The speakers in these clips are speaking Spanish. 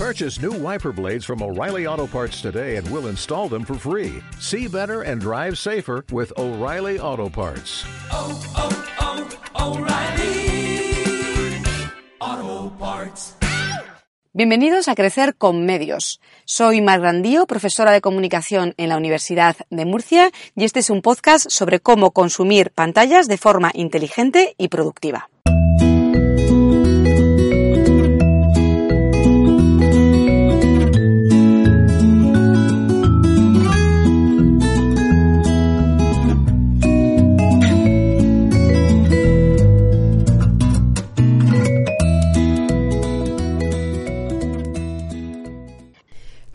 Purchase new wiper blades from O'Reilly Auto Parts today and we'll install them for free. See better and drive safer with O'Reilly Auto Parts. oh, oh, O'Reilly Auto Parts. Bienvenidos a Crecer con Medios. Soy Mar Grandío, profesora de comunicación en la Universidad de Murcia, y este es un podcast sobre cómo consumir pantallas de forma inteligente y productiva.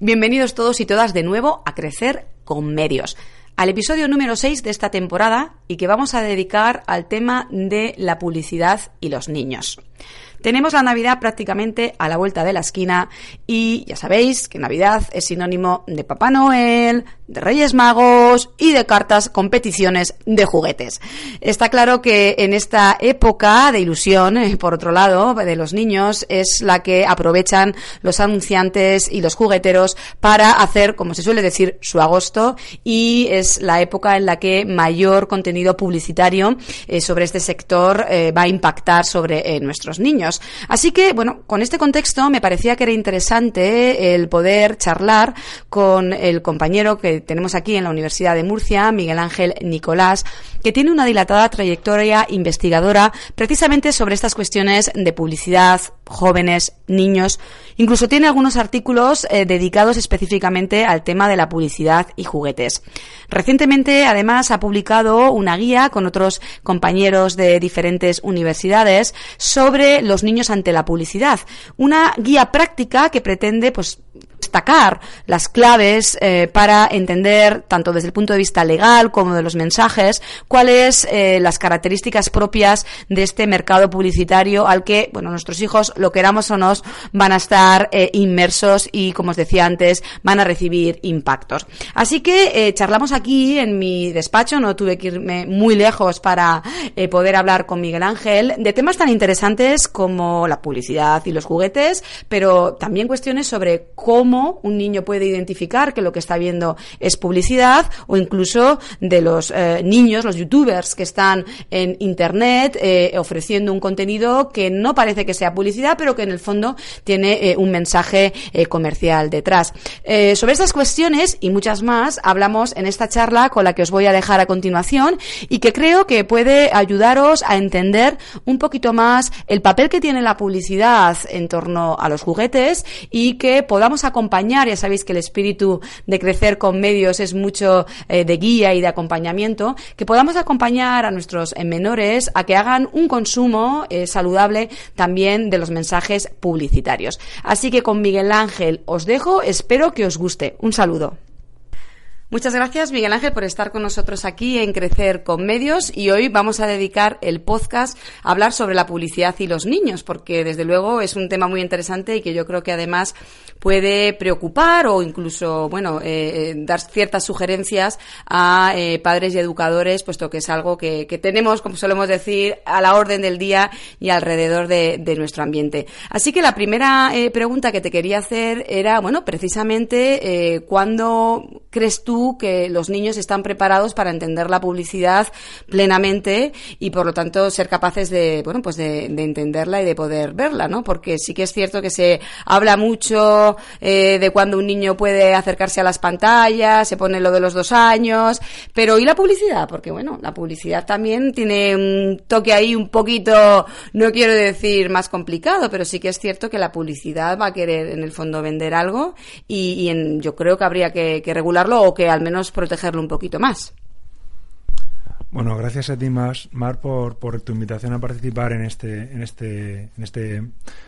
Bienvenidos todos y todas de nuevo a Crecer con Medios, al episodio número 6 de esta temporada y que vamos a dedicar al tema de la publicidad y los niños. Tenemos la Navidad prácticamente a la vuelta de la esquina y ya sabéis que Navidad es sinónimo de Papá Noel, de Reyes Magos y de cartas competiciones de juguetes. Está claro que en esta época de ilusión, eh, por otro lado, de los niños, es la que aprovechan los anunciantes y los jugueteros para hacer, como se suele decir, su agosto y es la época en la que mayor contenido publicitario eh, sobre este sector eh, va a impactar sobre nuestros niños. Así que, bueno, con este contexto me parecía que era interesante el poder charlar con el compañero que tenemos aquí en la Universidad de Murcia, Miguel Ángel Nicolás, que tiene una dilatada trayectoria investigadora precisamente sobre estas cuestiones de publicidad, jóvenes, niños. Incluso tiene algunos artículos eh, dedicados específicamente al tema de la publicidad y juguetes. Recientemente, además, ha publicado una guía con otros compañeros de diferentes universidades sobre los niños ante la publicidad. Una guía práctica que pretende, pues, destacar las claves eh, para entender, tanto desde el punto de vista legal como de los mensajes, cuáles eh, las características propias de este mercado publicitario al que, bueno, nuestros hijos, lo queramos o no, van a estar eh, inmersos y, como os decía antes, van a recibir impactos. Así que eh, charlamos aquí en mi despacho, no tuve que irme muy lejos para poder hablar con Miguel Ángel de temas tan interesantes como la publicidad y los juguetes, pero también cuestiones sobre cómo un niño puede identificar que lo que está viendo es publicidad o incluso de los eh, niños, los youtubers que están en internet eh, ofreciendo un contenido que no parece que sea publicidad, pero que en el fondo tiene eh, un mensaje comercial detrás. Sobre estas cuestiones y muchas más hablamos en esta charla con la que os voy a dejar a continuación y que creo que puede ayudaros a entender un poquito más el papel que tiene la publicidad en torno a los juguetes y que podamos acompañar, ya sabéis que el espíritu de crecer con medios es mucho eh, de guía y de acompañamiento, que podamos acompañar a nuestros eh, menores a que hagan un consumo eh, saludable también de los mensajes publicitarios. Así que con Miguel Ángel os dejo, espero que os guste. Un saludo. Muchas gracias, Miguel Ángel, por estar con nosotros aquí en Crecer con Medios y hoy vamos a dedicar el podcast a hablar sobre la publicidad y los niños, porque desde luego es un tema muy interesante y que yo creo que además puede preocupar o incluso, bueno, eh, eh, dar ciertas sugerencias a eh, padres y educadores, puesto que es algo que, tenemos, como solemos decir, a la orden del día y alrededor de, de nuestro ambiente. Así que la primera eh, pregunta que te quería hacer era, bueno, precisamente, ¿cuándo crees tú que los niños están preparados para entender la publicidad plenamente y por lo tanto ser capaces de, bueno, pues de, de entenderla y de poder verla, ¿no? Porque sí que es cierto que se habla mucho eh, de cuando un niño puede acercarse a las pantallas, se pone lo de los dos años, pero ¿y la publicidad? Porque bueno, la publicidad también tiene un toque ahí un poquito, no quiero decir más complicado, pero sí que es cierto que la publicidad va a querer en el fondo vender algo y, en, yo creo que habría que regularlo o que al menos protegerlo un poquito más. Bueno, gracias a ti, Mar, por, por, tu invitación a participar en este, en este, en este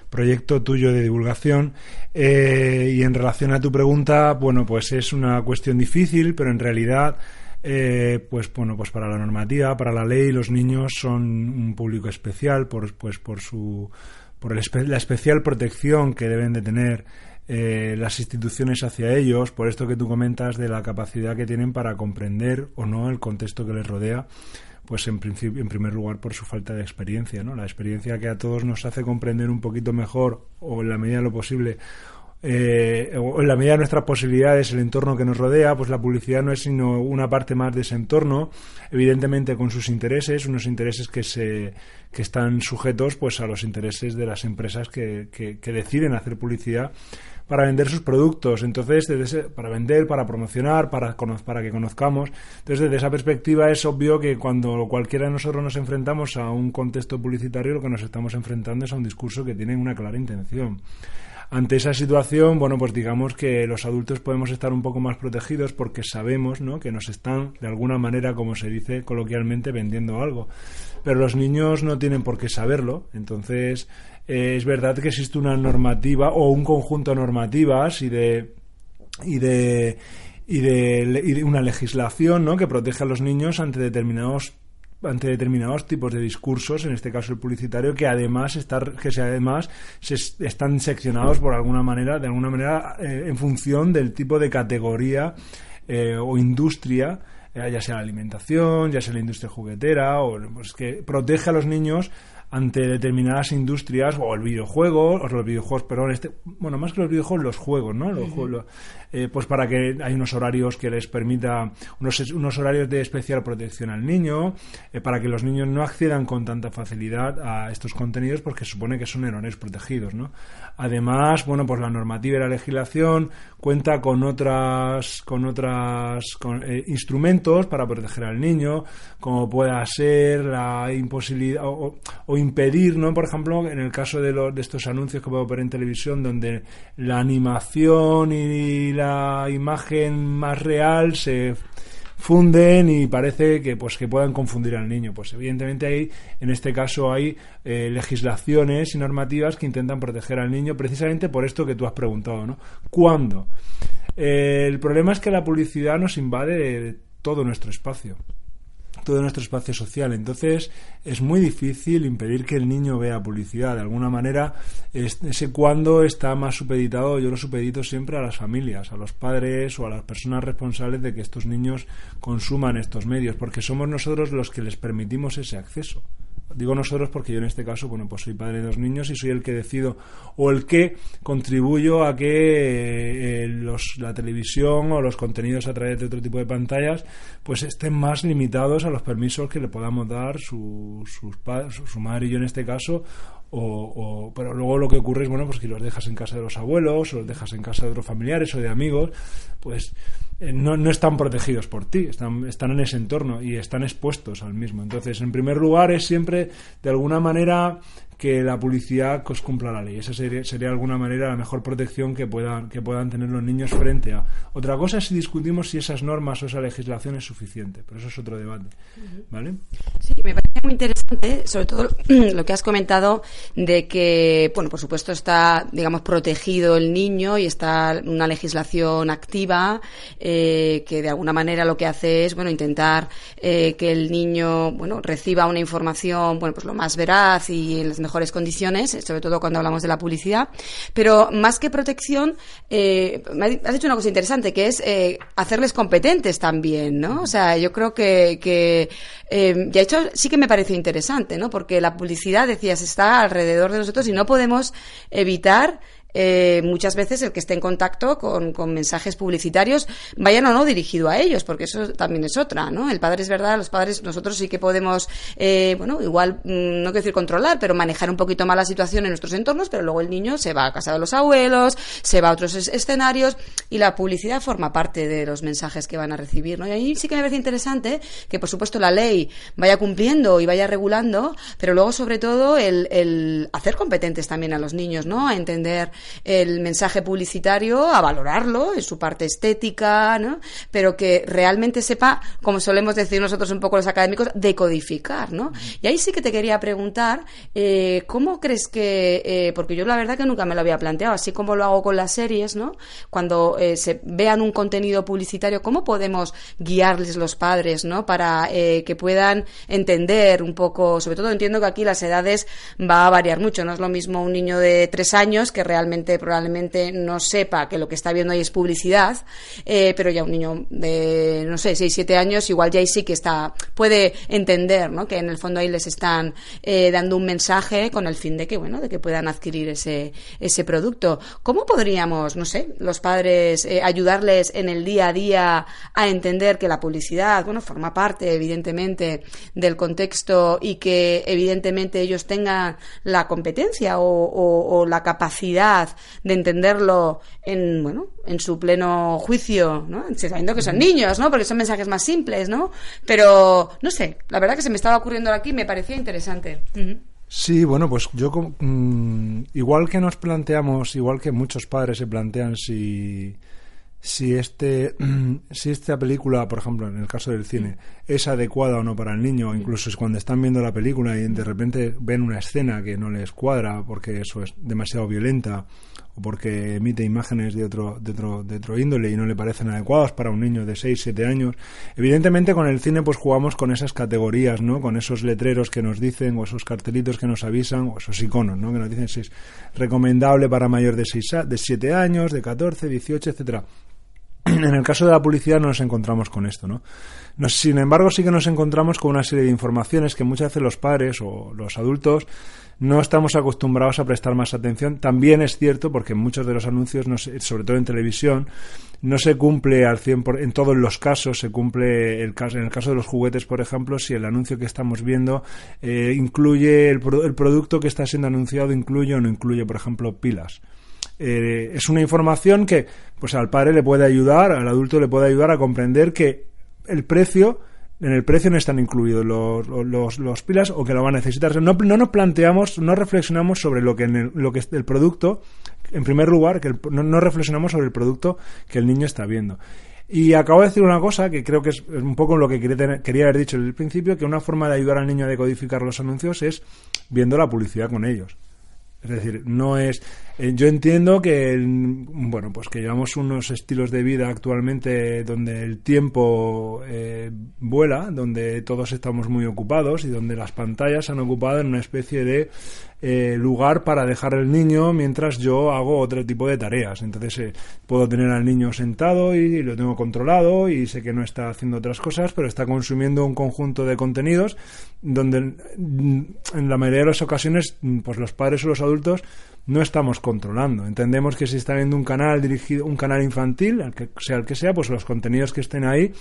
proyecto tuyo de divulgación. Eh, y en relación a tu pregunta, bueno, pues es una cuestión difícil, pero en realidad, eh, pues bueno, pues para la normativa, para la ley, los niños son un público especial, por, pues por su, por el, la especial protección que deben de tener eh, las instituciones hacia ellos, por esto que tú comentas de la capacidad que tienen para comprender o no el contexto que les rodea, pues en principio, en primer lugar por su falta de experiencia, ¿no? La experiencia que a todos nos hace comprender un poquito mejor o en la medida de lo posible eh, o en la medida de nuestras posibilidades, el entorno que nos rodea, pues la publicidad no es sino una parte más de ese entorno, evidentemente con sus intereses, unos intereses que se que están sujetos pues a los intereses de las empresas que, que, deciden hacer publicidad para vender sus productos. Entonces, desde para vender, para promocionar, para, para que conozcamos. Entonces, desde esa perspectiva es obvio que cuando cualquiera de nosotros nos enfrentamos a un contexto publicitario, lo que nos estamos enfrentando es a un discurso que tiene una clara intención. Ante esa situación, bueno, pues digamos que los adultos podemos estar un poco más protegidos porque sabemos, ¿no? Que nos están, de alguna manera, como se dice coloquialmente, vendiendo algo. Pero los niños no tienen por qué saberlo. Entonces, eh, es verdad que existe una normativa o un conjunto de normativas y de y de y de, y de una legislación ¿no? que protege a los niños ante determinados ante determinados tipos de discursos, en este caso el publicitario, que además estar, que además se están seccionados por alguna manera, de alguna manera, eh, en función del tipo de categoría eh, o industria, eh, ya sea la alimentación, ya sea la industria juguetera, o pues que protege a los niños ante determinadas industrias o el videojuego, o los videojuegos, perdón, este, bueno, más que los videojuegos, los juegos, ¿no? Los juegos, eh, pues para que hay unos horarios que les permita, unos, unos horarios de especial protección al niño, eh, para que los niños no accedan con tanta facilidad a estos contenidos porque se supone que son errores protegidos, ¿no? Además, bueno, pues la normativa y la legislación cuenta con otras, con otras con, eh, instrumentos para proteger al niño, como pueda ser la imposibilidad o, impedir, ¿no? Por ejemplo, en el caso de, de estos anuncios que puedo ver en televisión, donde la animación y la imagen más real se funden y parece que pues que puedan confundir al niño. Pues evidentemente hay en este caso hay eh, legislaciones y normativas que intentan proteger al niño precisamente por esto que tú has preguntado no cuándo eh, el problema es que la publicidad nos invade todo nuestro espacio todo nuestro espacio social. Entonces es muy difícil impedir que el niño vea publicidad. De alguna manera, ese cuando está más supeditado, yo lo supedito siempre a las familias, a los padres o a las personas responsables de que estos niños consuman estos medios, porque somos nosotros los que les permitimos ese acceso. Digo nosotros porque yo en este caso, bueno, pues soy padre de dos niños y soy el que decido o el que contribuyo a que eh, los, la televisión o los contenidos a través de otro tipo de pantallas pues estén más limitados a los permisos que le podamos dar su, sus su, su madre y yo en este caso o, pero luego lo que ocurre es bueno pues que los dejas en casa de los abuelos o los dejas en casa de otros familiares o de amigos pues eh, no, no, están protegidos por ti están, están en ese entorno y están expuestos al mismo entonces en primer lugar es siempre de alguna manera que la publicidad pues, cumpla la ley. Esa sería, sería de alguna manera la mejor protección que puedan, que puedan tener los niños frente a. Otra cosa es si discutimos si esas normas o esa legislación es suficiente, pero eso es otro debate. ¿Vale? Sí, me parece muy interesante, sobre todo lo que has comentado de que, bueno, por supuesto está, digamos, protegido el niño y está una legislación activa eh, que de alguna manera lo que hace es, bueno, intentar eh, que el niño, bueno, reciba una información, bueno, pues lo más veraz y en las mejores condiciones, eh, sobre todo cuando hablamos de la publicidad. Pero más que protección, eh, has dicho una cosa interesante, que es hacerles competentes también, ¿no? O sea, yo creo que, que ya hecho sí que me pareció interesante, ¿no? Porque la publicidad, decías, está alrededor de nosotros y no podemos evitar eh, muchas veces el que esté en contacto con, mensajes publicitarios, vayan o no dirigido a ellos, porque eso también es otra, ¿no? El padre es verdad, los padres, nosotros sí que podemos, eh, bueno, igual, mm, no quiero decir controlar, pero manejar un poquito más la situación en nuestros entornos, pero luego el niño se va a casa de los abuelos, se va a otros escenarios y la publicidad forma parte de los mensajes que van a recibir, ¿no? Y ahí sí que me parece interesante que, por supuesto, la ley vaya cumpliendo y vaya regulando, pero luego, sobre todo, el, el hacer competentes también a los niños, ¿no? A entender el mensaje publicitario, a valorarlo en su parte estética, ¿no? Pero que realmente sepa, como solemos decir nosotros un poco los académicos, decodificar, ¿no? Y ahí sí que te quería preguntar, eh, ¿cómo crees que, eh, porque yo la verdad que nunca me lo había planteado, así como lo hago con las series, ¿no? Cuando eh, se vean un contenido publicitario, ¿cómo podemos guiarles los padres, ¿no? Para que puedan entender un poco, sobre todo entiendo que aquí las edades va a variar mucho, no es lo mismo un niño de tres años que realmente probablemente no sepa que lo que está viendo ahí es publicidad, eh, pero ya un niño de, no sé, 6, 7 años, igual ya ahí sí que está, puede entender, ¿no? Que en el fondo ahí les están eh, dando un mensaje con el fin de que, bueno, de que puedan adquirir ese, ese producto. ¿Cómo podríamos, no sé, los padres eh, ayudarles en el día a día a entender que la publicidad, bueno, forma parte, evidentemente, del contexto y que, evidentemente, ellos tengan la competencia o, la capacidad de entenderlo en, bueno, en su pleno juicio, ¿no? Sabiendo que son niños, ¿no? Porque son mensajes más simples, ¿no? Pero, no sé, la verdad que se me estaba ocurriendo aquí me parecía interesante. Sí, bueno, pues yo mm, igual que nos planteamos, igual que muchos padres se plantean si si este si esta película, por ejemplo, en el caso del cine, es adecuada o no para el niño, incluso cuando están viendo la película y de repente ven una escena que no les cuadra porque eso es demasiado violenta o porque emite imágenes de otro, de otro, de otro índole y no le parecen adecuadas para un niño de 6, 7 años. Evidentemente con el cine pues jugamos con esas categorías, ¿no? Con esos letreros que nos dicen o esos cartelitos que nos avisan o esos iconos, ¿no? Que nos dicen si es recomendable para mayor de 6 de 7 años, de 14, 18, etcétera. En el caso de la publicidad no nos encontramos con esto, ¿no? Sin embargo, sí que nos encontramos con una serie de informaciones que muchas veces los padres o los adultos no estamos acostumbrados a prestar más atención. También es cierto, porque muchos de los anuncios, sobre todo en televisión, no se cumple al 100%, en todos los casos se cumple, el caso, en el caso de los juguetes, por ejemplo, si el anuncio que estamos viendo eh, incluye, el, el producto que está siendo anunciado incluye o no incluye, por ejemplo, pilas. Eh, es una información que pues al padre le puede ayudar, al adulto le puede ayudar a comprender que el precio en el precio no están incluidos los, los, pilas o que lo van a necesitar. No, no nos planteamos, no reflexionamos sobre lo que, en el, lo que es el producto, en primer lugar, que no, reflexionamos sobre el producto que el niño está viendo. Y acabo de decir una cosa que creo que es, un poco lo que quería haber dicho en el principio, que una forma de ayudar al niño a decodificar los anuncios es viendo la publicidad con ellos. Es decir, no es. Eh, yo entiendo que, bueno, pues que llevamos unos estilos de vida actualmente donde el tiempo eh, vuela, donde todos estamos muy ocupados y donde las pantallas han ocupado en una especie de eh, lugar para dejar al niño mientras yo hago otro tipo de tareas. Entonces puedo tener al niño sentado y, lo tengo controlado y sé que no está haciendo otras cosas, pero está consumiendo un conjunto de contenidos donde mm, en la mayoría de las ocasiones pues los padres o los adultos no estamos controlando. Entendemos que si está viendo un canal dirigido, un canal infantil, al que sea el que sea, pues los contenidos que estén ahí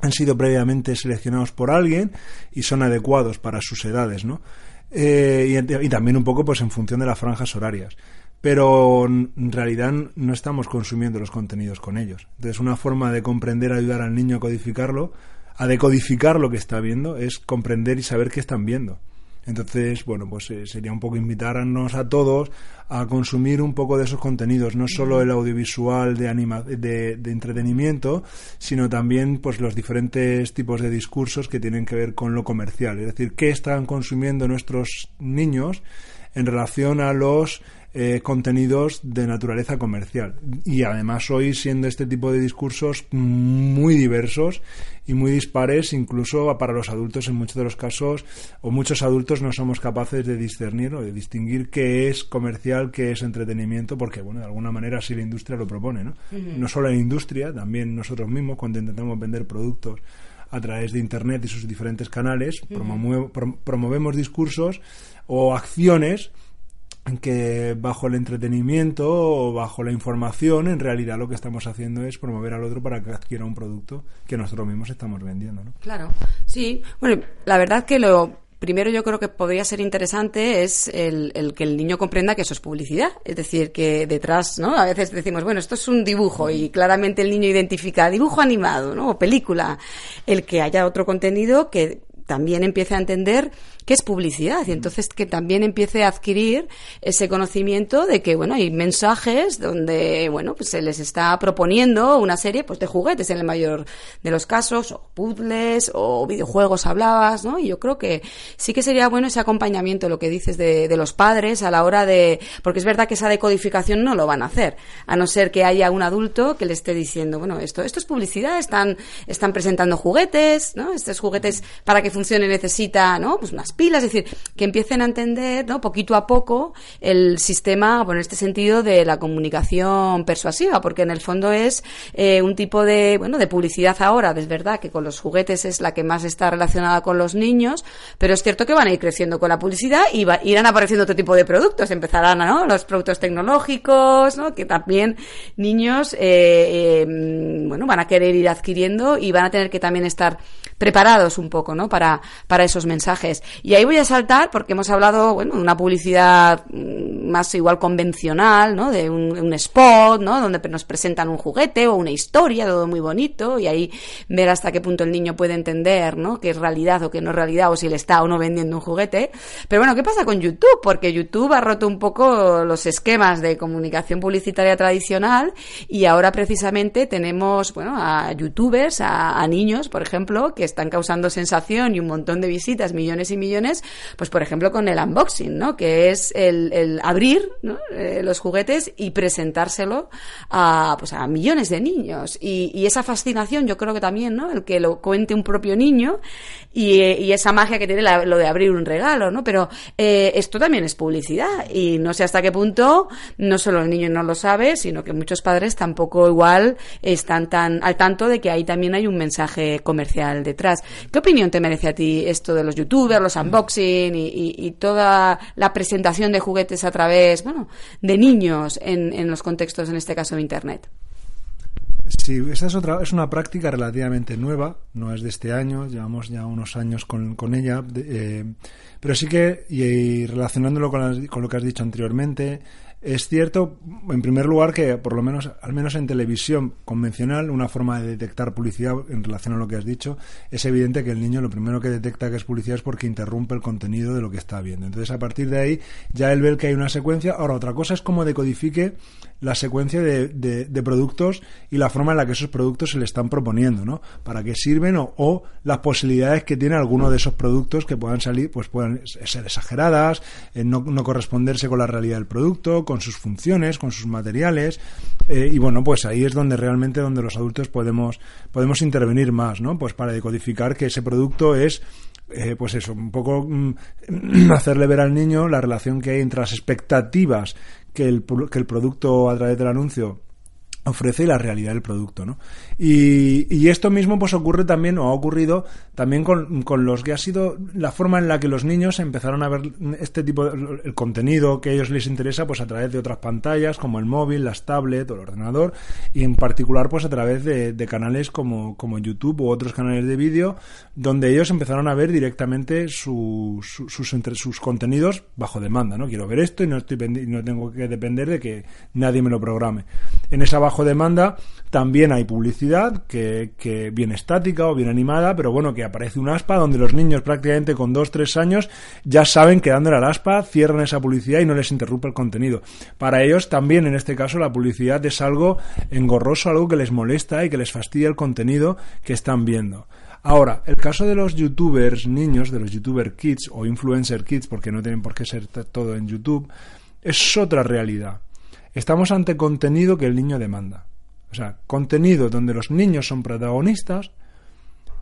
han sido previamente seleccionados por alguien y son adecuados para sus edades, ¿no? Eh, y, y, también un poco pues en función de las franjas horarias. Pero en realidad no estamos consumiendo los contenidos con ellos. Entonces una forma de comprender, ayudar al niño a codificarlo, a decodificar lo que está viendo, es comprender y saber qué están viendo. Entonces, bueno, pues eh, sería un poco invitarnos a todos a consumir un poco de esos contenidos, no solo el audiovisual de, anima de, de, entretenimiento, sino también pues los diferentes tipos de discursos que tienen que ver con lo comercial, es decir, qué están consumiendo nuestros niños en relación a los eh, contenidos de naturaleza comercial. Y además hoy siendo este tipo de discursos muy diversos y muy dispares, incluso para los adultos en muchos de los casos, o muchos adultos no somos capaces de discernir o de distinguir qué es comercial, qué es entretenimiento, porque bueno, de alguna manera así la industria lo propone, ¿no? No solo la industria, también nosotros mismos cuando intentamos vender productos a través de Internet y sus diferentes canales, promovemos discursos o acciones que bajo el entretenimiento o bajo la información, en realidad lo que estamos haciendo es promover al otro para que adquiera un producto que nosotros mismos estamos vendiendo. ¿no? Claro, sí. Bueno, la verdad que lo primero yo creo que podría ser interesante es el, que el niño comprenda que eso es publicidad. Es decir, que detrás, ¿no? A veces decimos, bueno, esto es un dibujo y claramente el niño identifica dibujo animado, ¿no? O película. El que haya otro contenido que también empiece a entender qué es publicidad y entonces que también empiece a adquirir ese conocimiento de que bueno hay mensajes donde bueno pues se les está proponiendo una serie pues de juguetes en el mayor de los casos o puzzles o videojuegos hablabas no y yo creo que sí que sería bueno ese acompañamiento lo que dices de, de los padres a la hora de porque es verdad que esa decodificación no lo van a hacer a no ser que haya un adulto que le esté diciendo bueno esto esto es publicidad están están presentando juguetes no estos juguetes para que funcione necesita, ¿no? Pues unas pilas, es decir, que empiecen a entender, ¿no? Poquito a poco el sistema, bueno, en este sentido de la comunicación persuasiva, porque en el fondo es eh, un tipo de, bueno, de publicidad ahora, es verdad que con los juguetes es la que más está relacionada con los niños, pero es cierto que van a ir creciendo con la publicidad y irán apareciendo otro tipo de productos, empezarán, ¿no? Los productos tecnológicos, ¿no? Que también niños, eh, eh, bueno, van a querer ir adquiriendo y van a tener que también estar preparados un poco, ¿no? Para, para esos mensajes. Y ahí voy a saltar porque hemos hablado, bueno, de una publicidad mm, más igual convencional, ¿no? De un, spot, ¿no? Donde nos presentan un juguete o una historia, todo muy bonito, y ahí ver hasta qué punto el niño puede entender, ¿no? Que es realidad o que no es realidad, o si le está o no vendiendo un juguete. Pero bueno, ¿qué pasa con YouTube? Porque YouTube ha roto un poco los esquemas de comunicación publicitaria tradicional y ahora precisamente tenemos, bueno, a youtubers, a, a niños, por ejemplo, que están causando sensación un montón de visitas, millones y millones, pues por ejemplo con el unboxing, ¿no? Que es el, abrir eh, los juguetes y presentárselo a, pues a millones de niños. Y, esa fascinación, yo creo que también, ¿no? El que lo cuente un propio niño y, esa magia que tiene lo de abrir un regalo, ¿no? Pero eh, esto también es publicidad y no sé hasta qué punto no solo el niño no lo sabe, sino que muchos padres tampoco igual están tan al tanto de que ahí también hay un mensaje comercial detrás. ¿Qué opinión te merece a ti esto de los youtubers, los unboxing y, y, y toda la presentación de juguetes a través, bueno, de niños en, en los contextos, en este caso, de Internet? Sí, esta es otra, es una práctica relativamente nueva, no es de este año, llevamos ya unos años con, con ella, eh, pero sí que, y, y relacionándolo con, las, con, lo que has dicho anteriormente, es cierto, en primer lugar, que por lo menos, al menos en televisión convencional, una forma de detectar publicidad en relación a lo que has dicho, es evidente que el niño lo primero que detecta que es publicidad es porque interrumpe el contenido de lo que está viendo. Entonces, a partir de ahí, ya él ve que hay una secuencia. Ahora, otra cosa es cómo decodifique la secuencia de, de, de productos y la forma en la que esos productos se le están proponiendo, ¿no? Para qué sirven o, o las posibilidades que tiene alguno de esos productos que puedan salir, pues puedan ser exageradas, eh, no, no corresponderse con la realidad del producto, con sus funciones, con sus materiales, eh, y bueno, pues ahí es donde realmente donde los adultos podemos, podemos intervenir más, ¿no? Pues para decodificar que ese producto es eh, pues eso, un poco mm, hacerle ver al niño la relación que hay entre las expectativas que el, que el producto a través del anuncio ofrece la realidad del producto, ¿no? Y, y, esto mismo pues ocurre también, o ha ocurrido también con, con, los que ha sido la forma en la que los niños empezaron a ver este tipo de el contenido que a ellos les interesa pues a través de otras pantallas como el móvil, las tablets o el ordenador y en particular pues a través de, canales como, como YouTube u otros canales de vídeo donde ellos empezaron a ver directamente su, sus, entre, sus contenidos bajo demanda, ¿no? Quiero ver esto y no, estoy, no tengo que depender de que nadie me lo programe. En esa bajo demanda también hay publicidad que, viene estática o bien animada, pero bueno, que aparece un aspa donde los niños prácticamente con dos, tres años ya saben que dándole al aspa cierran esa publicidad y no les interrumpe el contenido. Para ellos también en este caso la publicidad es algo engorroso, algo que les molesta y que les fastidia el contenido que están viendo. Ahora, el caso de los youtubers niños, de los youtuber kids o influencer kids, porque no tienen por qué ser todo en YouTube, es otra realidad. Estamos ante contenido que el niño demanda. O sea, contenido donde los niños son protagonistas,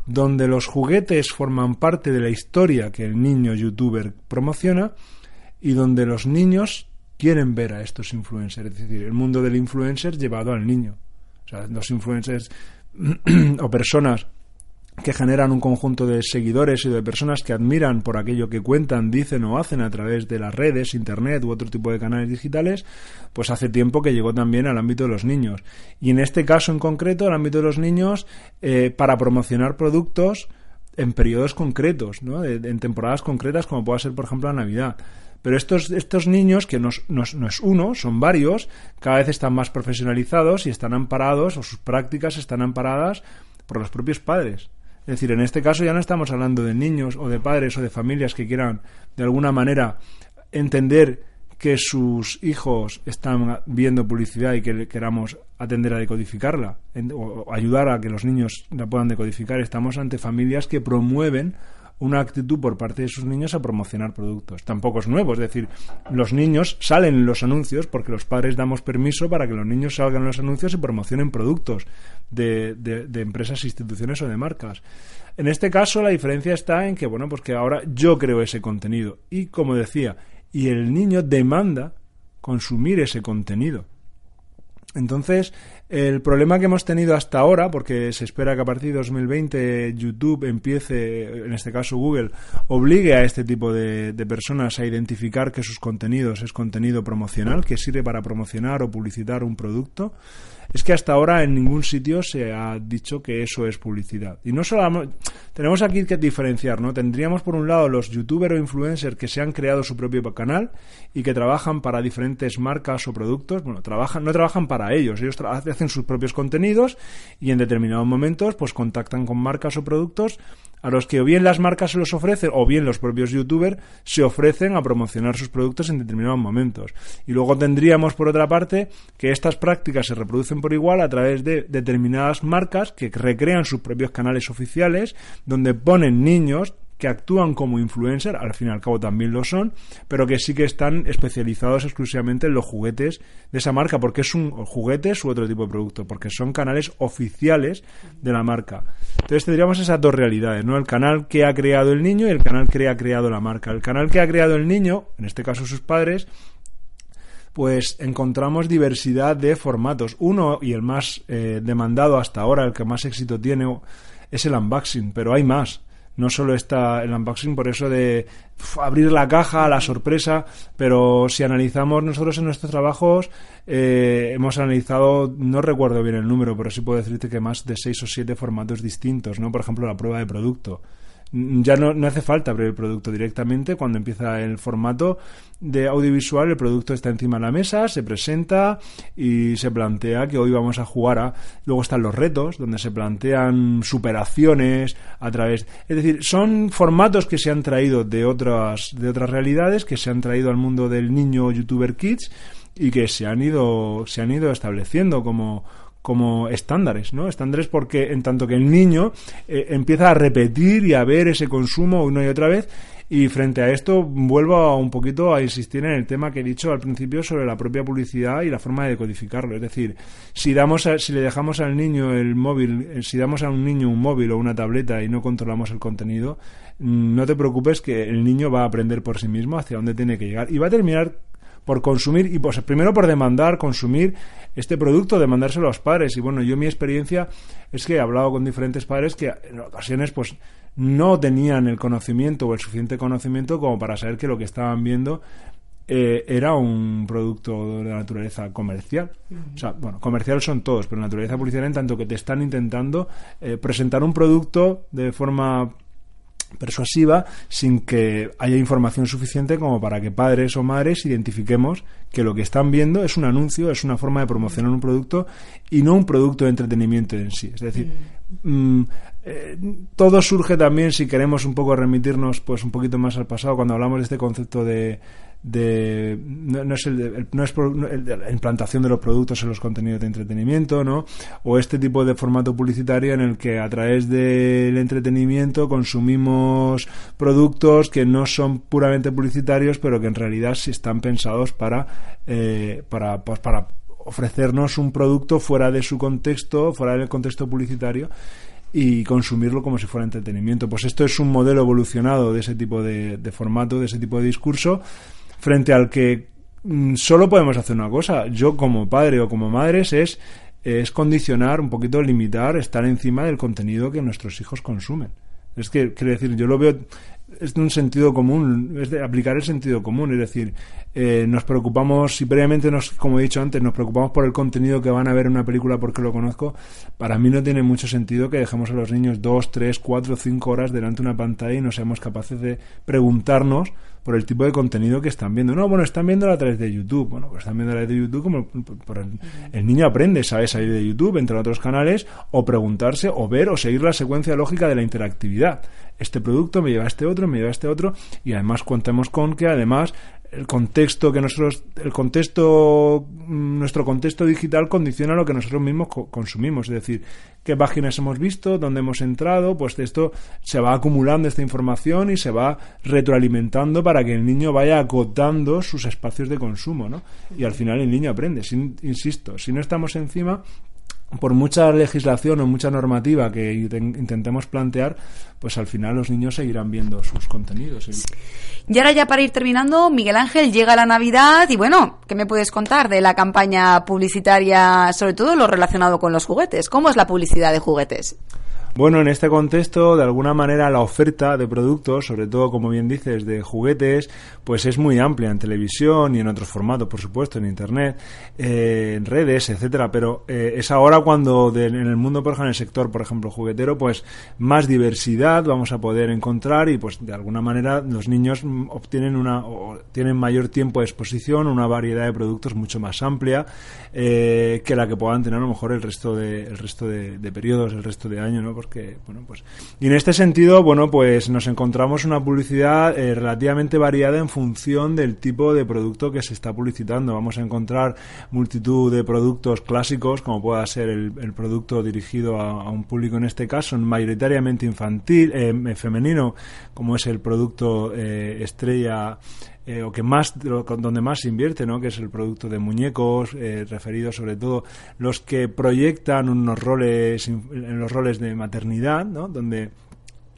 donde los juguetes forman parte de la historia que el niño youtuber promociona y donde los niños quieren ver a estos influencers, es decir, el mundo del influencer llevado al niño. O sea, los influencers o personas que generan un conjunto de seguidores y de personas que admiran por aquello que cuentan, dicen o hacen a través de las redes, internet u otro tipo de canales digitales, pues hace tiempo que llegó también al ámbito de los niños. Y en este caso en concreto, al ámbito de los niños, eh, para promocionar productos en periodos concretos, ¿no? en temporadas concretas, como pueda ser, por ejemplo, la Navidad. Pero estos, estos niños, que no, es uno, son varios, cada vez están más profesionalizados y están amparados, o sus prácticas están amparadas por los propios padres. Es decir, en este caso ya no estamos hablando de niños o de padres o de familias que quieran de alguna manera entender que sus hijos están viendo publicidad y que queramos atender a decodificarla o ayudar a que los niños la puedan decodificar. Estamos ante familias que promueven una actitud por parte de sus niños a promocionar productos. Tampoco es nuevo, es decir, los niños salen en los anuncios porque los padres damos permiso para que los niños salgan en los anuncios y promocionen productos de, de empresas, instituciones o de marcas. En este caso la diferencia está en que, bueno, pues que ahora yo creo ese contenido y, como decía, y el niño demanda consumir ese contenido. Entonces, el problema que hemos tenido hasta ahora, porque se espera que a partir de 2020 YouTube empiece, en este caso Google, obligue a este tipo de, personas a identificar que sus contenidos es contenido promocional, que sirve para promocionar o publicitar un producto, es que hasta ahora en ningún sitio se ha dicho que eso es publicidad. Y no solo tenemos aquí que diferenciar, ¿no? Tendríamos por un lado los youtubers o influencers que se han creado su propio canal y que trabajan para diferentes marcas o productos. Bueno, trabajan, no trabajan para ellos, ellos hacen sus propios contenidos y en determinados momentos pues contactan con marcas o productos a los que o bien las marcas se los ofrecen o bien los propios youtubers se ofrecen a promocionar sus productos en determinados momentos. Y luego tendríamos, por otra parte, que estas prácticas se reproducen por igual a través de determinadas marcas que recrean sus propios canales oficiales donde ponen niños que actúan como influencer, al fin y al cabo también lo son, pero que sí que están especializados exclusivamente en los juguetes de esa marca, porque es un juguetes u otro tipo de producto, porque son canales oficiales de la marca. Entonces tendríamos esas dos realidades, ¿no? El canal que ha creado el niño y el canal que ha creado la marca. El canal que ha creado el niño, en este caso sus padres, pues encontramos diversidad de formatos. Uno y el más eh, demandado hasta ahora, el que más éxito tiene, es el unboxing, pero hay más no solo está el unboxing por eso de abrir la caja, la sorpresa, pero si analizamos nosotros en nuestros trabajos, eh, hemos analizado, no recuerdo bien el número, pero sí puedo decirte que más de seis o siete formatos distintos, ¿no? Por ejemplo, la prueba de producto ya no, no, hace falta abrir el producto directamente. Cuando empieza el formato de audiovisual, el producto está encima de la mesa, se presenta y se plantea que hoy vamos a jugar a. Luego están los retos, donde se plantean superaciones a través. Es decir, son formatos que se han traído de otras, de otras realidades, que se han traído al mundo del niño youtuber kids y que se han ido, se han ido estableciendo como como estándares, ¿no? Estándares porque en tanto que el niño eh, empieza a repetir y a ver ese consumo una y otra vez y frente a esto vuelvo a un poquito a insistir en el tema que he dicho al principio sobre la propia publicidad y la forma de decodificarlo. Es decir, si damos si le dejamos al niño el móvil, eh, si damos a un niño un móvil o una tableta y no controlamos el contenido, mm, no te preocupes que el niño va a aprender por sí mismo hacia dónde tiene que llegar y va a terminar por consumir y pues primero por demandar, consumir este producto, demandárselo a los padres. Y bueno, yo mi experiencia es que he hablado con diferentes padres que en ocasiones pues no tenían el conocimiento o el suficiente conocimiento como para saber que lo que estaban viendo eh, era un producto de naturaleza comercial. O sea, bueno, comercial son todos, pero naturaleza publicitaria en tanto que te están intentando eh, presentar un producto de forma persuasiva sin que haya información suficiente como para que padres o madres identifiquemos que lo que están viendo es un anuncio, es una forma de promocionar un producto y no un producto de entretenimiento en sí. Es decir, mm, eh, todo surge también, si queremos un poco remitirnos pues un poquito más al pasado, cuando hablamos de este concepto de, de no, es el, no es la implantación de los productos en los contenidos de entretenimiento, ¿no? O este tipo de formato publicitario en el que a través del entretenimiento consumimos productos que no son puramente publicitarios, pero que en realidad sí están pensados para eh, para pues para ofrecernos un producto fuera de su contexto, fuera del contexto publicitario y consumirlo como si fuera entretenimiento. Pues esto es un modelo evolucionado de ese tipo de, formato, de ese tipo de discurso frente al que mm, solo podemos hacer una cosa. Yo como padre o como madres es, es condicionar, un poquito limitar, estar encima del contenido que nuestros hijos consumen. Es que, quiero decir, yo lo veo, es de un sentido común, es de aplicar el sentido común, es decir, eh, nos preocupamos, si previamente nos, como he dicho antes, nos preocupamos por el contenido que van a ver en una película porque lo conozco, para mí no tiene mucho sentido que dejemos a los niños dos, tres, cuatro, cinco horas delante de una pantalla y no seamos capaces de preguntarnos por el tipo de contenido que están viendo. No, bueno, están viendo a través de YouTube. Bueno, pues están viendo a través de YouTube como el, niño aprende, sabe salir de YouTube, entre otros canales, o preguntarse, o ver, o seguir la secuencia lógica de la interactividad. Este producto me lleva a este otro, me lleva a este otro, y además contemos con que además el contexto que nosotros, el contexto, mm, nuestro contexto digital condiciona lo que nosotros mismos consumimos, es decir, qué páginas hemos visto, dónde hemos entrado, pues esto se va acumulando esta información y se va retroalimentando para que el niño vaya acotando sus espacios de consumo, ¿no? Y al final el niño aprende, insisto, si no estamos encima, por mucha legislación o mucha normativa que intentemos plantear, pues al final los niños seguirán viendo sus contenidos. Y ahora ya para ir terminando, Miguel Ángel, llega la Navidad y bueno, ¿qué me puedes contar de la campaña publicitaria, sobre todo lo relacionado con los juguetes? ¿Cómo es la publicidad de juguetes? Bueno, en este contexto, de alguna manera, la oferta de productos, sobre todo, como bien dices, de juguetes, pues es muy amplia en televisión y en otros formatos, por supuesto, en Internet, eh, en redes, etcétera. Pero eh, es ahora cuando en el mundo, por ejemplo, en el sector, por ejemplo, juguetero, pues más diversidad vamos a poder encontrar y, pues, de alguna manera, los niños obtienen una, o tienen mayor tiempo de exposición, una variedad de productos mucho más amplia eh, que la que puedan tener a lo mejor el resto de, el resto de, de periodos, el resto de año, ¿no? Pues... Y en este sentido, bueno, pues nos encontramos una publicidad eh, relativamente variada en función del tipo de producto que se está publicitando. Vamos a encontrar multitud de productos clásicos, como pueda ser el, producto dirigido a, un público en este caso, mayoritariamente infantil, eh, femenino, como es el producto eh, estrella eh, o que más donde más se invierte, ¿no? que es el producto de muñecos, eh, referidos sobre todo los que proyectan unos roles, en los roles de maternidad, ¿no? donde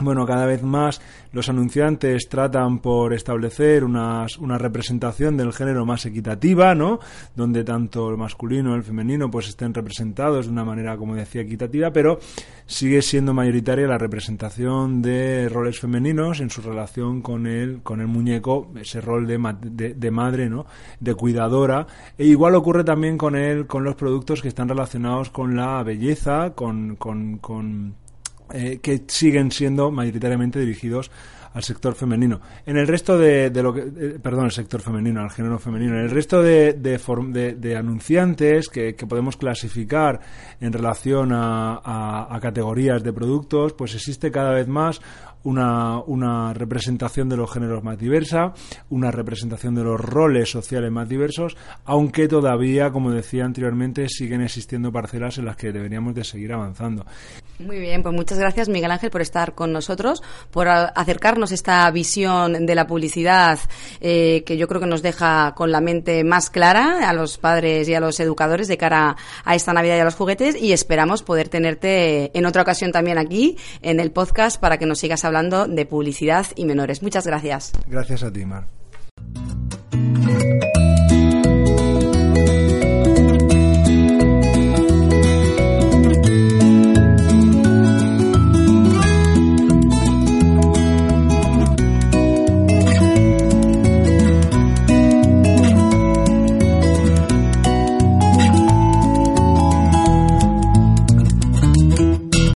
bueno, cada vez más los anunciantes tratan por establecer una representación del género más equitativa, ¿no? Donde tanto el masculino el femenino pues estén representados de una manera, como decía, equitativa, pero sigue siendo mayoritaria la representación de roles femeninos en su relación con el, con el muñeco, ese rol de, de, madre, ¿no? De cuidadora. E igual ocurre también con él, con los productos que están relacionados con la belleza, con, con, con eh, que siguen siendo mayoritariamente dirigidos al sector femenino. En el resto de, lo que, eh, perdón, el sector femenino, al género femenino. En el resto de, de, anunciantes que, podemos clasificar en relación a, categorías de productos, pues existe cada vez más una, una, representación de los géneros más diversa, una representación de los roles sociales más diversos, aunque todavía, como decía anteriormente, siguen existiendo parcelas en las que deberíamos de seguir avanzando. Muy bien, pues muchas gracias Miguel Ángel por estar con nosotros, por acercarnos esta visión de la publicidad eh, que yo creo que nos deja con la mente más clara a los padres y a los educadores de cara a esta Navidad y a los juguetes y esperamos poder tenerte en otra ocasión también aquí en el podcast para que nos sigas hablando de publicidad y menores. Muchas gracias. Gracias a ti, Mar.